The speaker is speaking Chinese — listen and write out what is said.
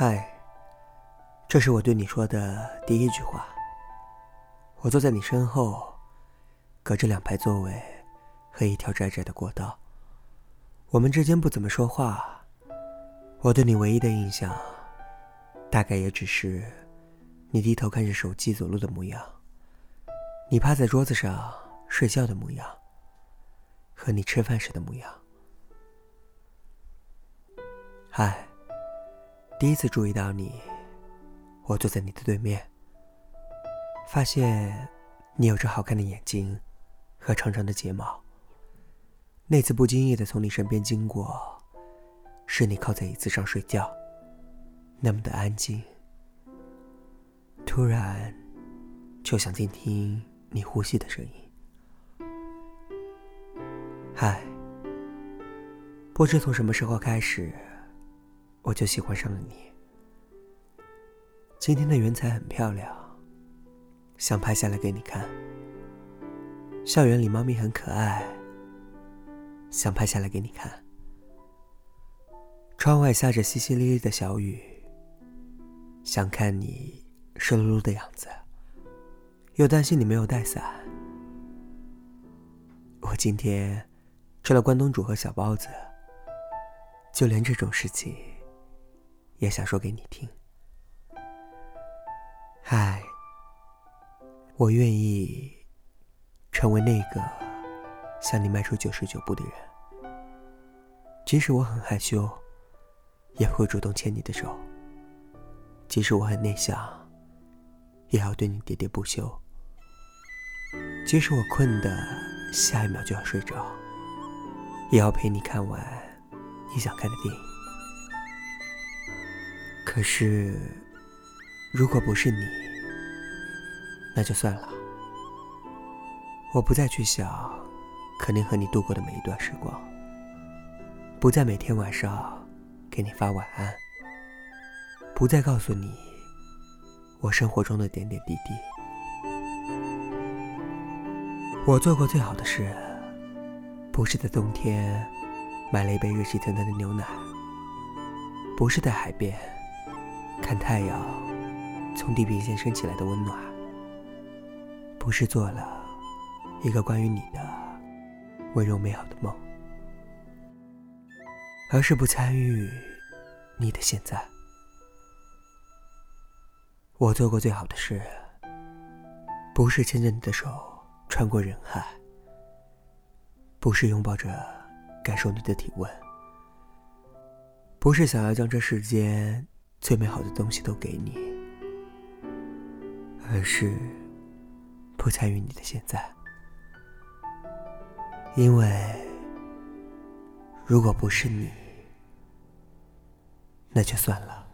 嗨，这是我对你说的第一句话。我坐在你身后，隔着两排座位和一条窄窄的过道。我们之间不怎么说话。我对你唯一的印象，大概也只是你低头看着手机走路的模样，你趴在桌子上睡觉的模样，和你吃饭时的模样。嗨，第一次注意到你，我坐在你的对面，发现你有着好看的眼睛和长长的睫毛。那次不经意的从你身边经过，是你靠在椅子上睡觉，那么的安静。突然，就想听听你呼吸的声音。嗨，不知从什么时候开始。我就喜欢上了你。今天的云彩很漂亮，想拍下来给你看。校园里猫咪很可爱，想拍下来给你看。窗外下着淅淅沥沥的小雨，想看你湿漉漉的样子，又担心你没有带伞。我今天吃了关东煮和小包子，就连这种事情。也想说给你听。嗨，我愿意成为那个向你迈出九十九步的人。即使我很害羞，也会主动牵你的手；即使我很内向，也要对你喋喋不休；即使我困的下一秒就要睡着，也要陪你看完你想看的电影。可是，如果不是你，那就算了。我不再去想可能和你度过的每一段时光，不再每天晚上给你发晚安，不再告诉你我生活中的点点滴滴。我做过最好的事，不是在冬天买了一杯热气腾腾的牛奶，不是在海边。看太阳从地平线升起来的温暖，不是做了一个关于你的温柔美好的梦，而是不参与你的现在。我做过最好的事，不是牵着你的手穿过人海，不是拥抱着感受你的体温，不是想要将这世间。最美好的东西都给你，而是不参与你的现在，因为如果不是你，那就算了。